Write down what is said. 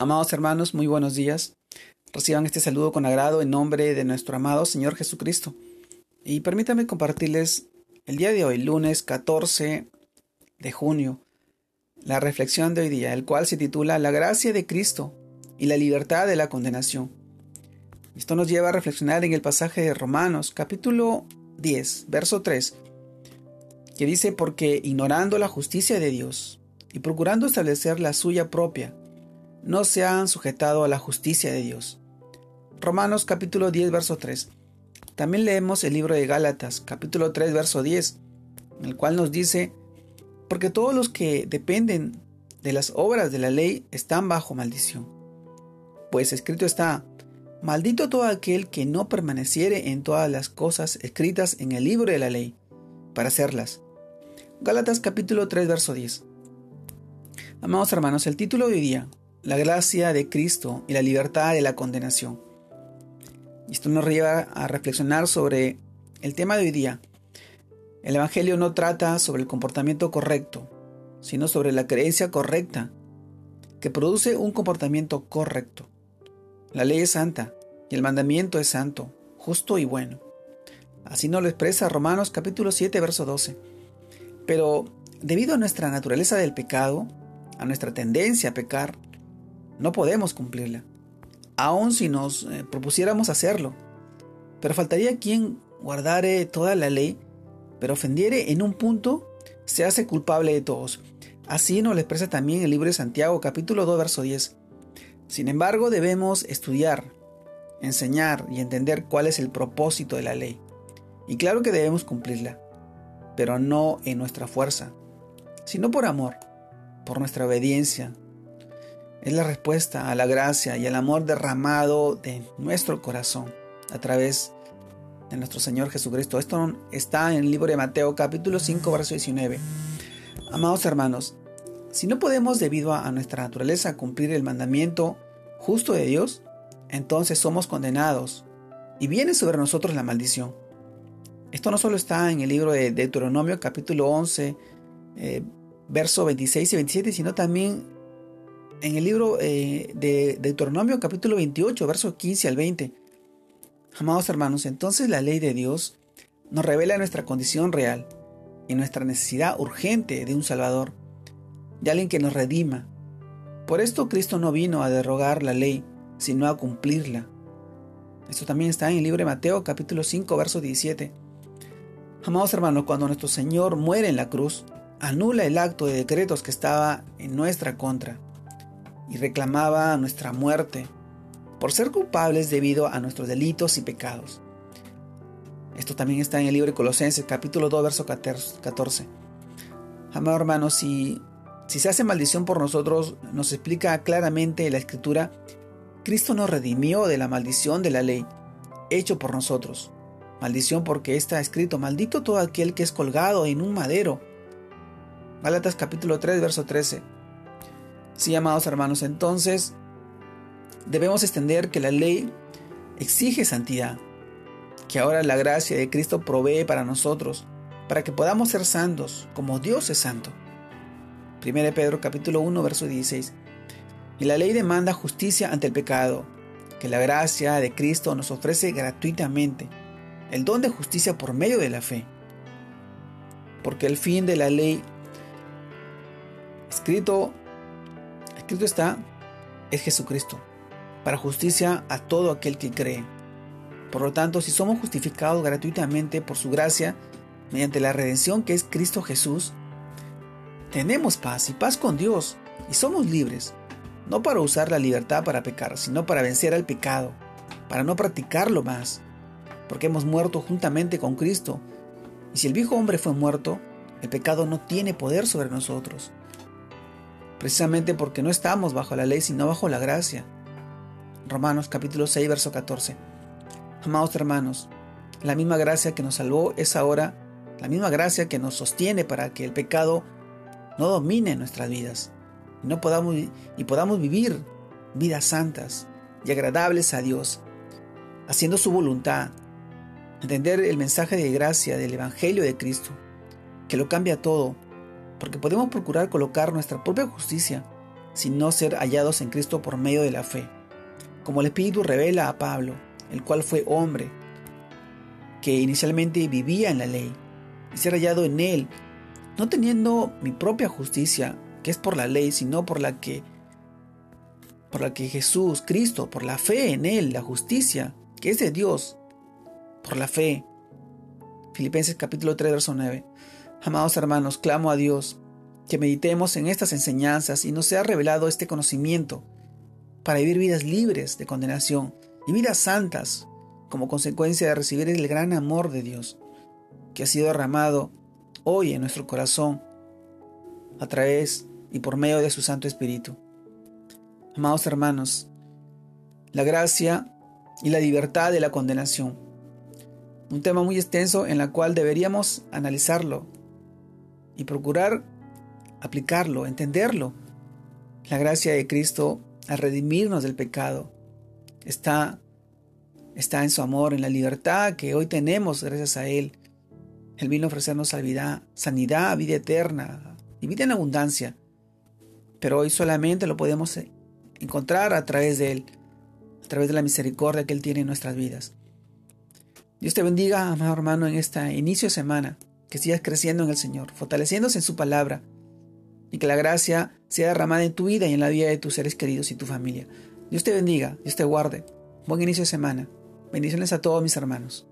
Amados hermanos, muy buenos días. Reciban este saludo con agrado en nombre de nuestro amado Señor Jesucristo. Y permítanme compartirles el día de hoy, lunes 14 de junio, la reflexión de hoy día, el cual se titula La gracia de Cristo y la libertad de la condenación. Esto nos lleva a reflexionar en el pasaje de Romanos, capítulo 10, verso 3, que dice, porque ignorando la justicia de Dios y procurando establecer la suya propia, no se han sujetado a la justicia de Dios. Romanos capítulo 10, verso 3. También leemos el libro de Gálatas, capítulo 3, verso 10, en el cual nos dice, porque todos los que dependen de las obras de la ley están bajo maldición. Pues escrito está, maldito todo aquel que no permaneciere en todas las cosas escritas en el libro de la ley, para hacerlas. Gálatas capítulo 3, verso 10. Amados hermanos, el título de hoy día, la gracia de Cristo y la libertad de la condenación. Esto nos lleva a reflexionar sobre el tema de hoy día. El Evangelio no trata sobre el comportamiento correcto, sino sobre la creencia correcta, que produce un comportamiento correcto. La ley es santa y el mandamiento es santo, justo y bueno. Así nos lo expresa Romanos capítulo 7, verso 12. Pero debido a nuestra naturaleza del pecado, a nuestra tendencia a pecar, no podemos cumplirla, aun si nos eh, propusiéramos hacerlo. Pero faltaría quien guardare toda la ley, pero ofendiere en un punto, se hace culpable de todos. Así nos lo expresa también el libro de Santiago, capítulo 2, verso 10. Sin embargo, debemos estudiar, enseñar y entender cuál es el propósito de la ley. Y claro que debemos cumplirla, pero no en nuestra fuerza, sino por amor, por nuestra obediencia, es la respuesta a la gracia y al amor derramado de nuestro corazón a través de nuestro Señor Jesucristo. Esto está en el libro de Mateo capítulo 5 verso 19. Amados hermanos, si no podemos debido a nuestra naturaleza cumplir el mandamiento justo de Dios, entonces somos condenados y viene sobre nosotros la maldición. Esto no solo está en el libro de Deuteronomio capítulo 11, eh, verso 26 y 27, sino también en el libro eh, de Deuteronomio capítulo 28, versos 15 al 20. Amados hermanos, entonces la ley de Dios nos revela nuestra condición real y nuestra necesidad urgente de un Salvador, de alguien que nos redima. Por esto Cristo no vino a derogar la ley, sino a cumplirla. Esto también está en el libro de Mateo capítulo 5, verso 17. Amados hermanos, cuando nuestro Señor muere en la cruz, anula el acto de decretos que estaba en nuestra contra y reclamaba nuestra muerte por ser culpables debido a nuestros delitos y pecados. Esto también está en el libro de Colosenses capítulo 2 verso 14. Amado hermano, si, si se hace maldición por nosotros, nos explica claramente la escritura, Cristo nos redimió de la maldición de la ley, hecho por nosotros. Maldición porque está escrito, maldito todo aquel que es colgado en un madero. Gálatas capítulo 3 verso 13. Sí, amados hermanos, entonces debemos extender que la ley exige santidad, que ahora la gracia de Cristo provee para nosotros, para que podamos ser santos como Dios es santo. 1 Pedro capítulo 1 verso 16. Y la ley demanda justicia ante el pecado, que la gracia de Cristo nos ofrece gratuitamente, el don de justicia por medio de la fe. Porque el fin de la ley escrito escrito está, es Jesucristo, para justicia a todo aquel que cree. Por lo tanto, si somos justificados gratuitamente por su gracia, mediante la redención que es Cristo Jesús, tenemos paz y paz con Dios y somos libres, no para usar la libertad para pecar, sino para vencer al pecado, para no practicarlo más, porque hemos muerto juntamente con Cristo. Y si el viejo hombre fue muerto, el pecado no tiene poder sobre nosotros precisamente porque no estamos bajo la ley, sino bajo la gracia. Romanos capítulo 6, verso 14. Amados hermanos, la misma gracia que nos salvó es ahora la misma gracia que nos sostiene para que el pecado no domine nuestras vidas y, no podamos, y podamos vivir vidas santas y agradables a Dios, haciendo su voluntad, entender el mensaje de gracia del Evangelio de Cristo, que lo cambia todo porque podemos procurar colocar nuestra propia justicia sino ser hallados en Cristo por medio de la fe. Como el Espíritu revela a Pablo, el cual fue hombre, que inicialmente vivía en la ley, y ser hallado en él, no teniendo mi propia justicia, que es por la ley, sino por la que por la que Jesús, Cristo, por la fe en él, la justicia, que es de Dios, por la fe. Filipenses capítulo 3, verso 9. Amados hermanos, clamo a Dios que meditemos en estas enseñanzas y nos sea revelado este conocimiento para vivir vidas libres de condenación y vidas santas como consecuencia de recibir el gran amor de Dios que ha sido derramado hoy en nuestro corazón a través y por medio de su Santo Espíritu. Amados hermanos, la gracia y la libertad de la condenación. Un tema muy extenso en la cual deberíamos analizarlo y procurar aplicarlo, entenderlo. La gracia de Cristo al redimirnos del pecado está, está en su amor, en la libertad que hoy tenemos gracias a Él. Él vino a ofrecernos sanidad, sanidad, vida eterna y vida en abundancia. Pero hoy solamente lo podemos encontrar a través de Él, a través de la misericordia que Él tiene en nuestras vidas. Dios te bendiga, amado hermano, en esta inicio de semana, que sigas creciendo en el Señor, fortaleciéndose en su palabra y que la gracia sea derramada en tu vida y en la vida de tus seres queridos y tu familia. Dios te bendiga, Dios te guarde. Buen inicio de semana. Bendiciones a todos mis hermanos.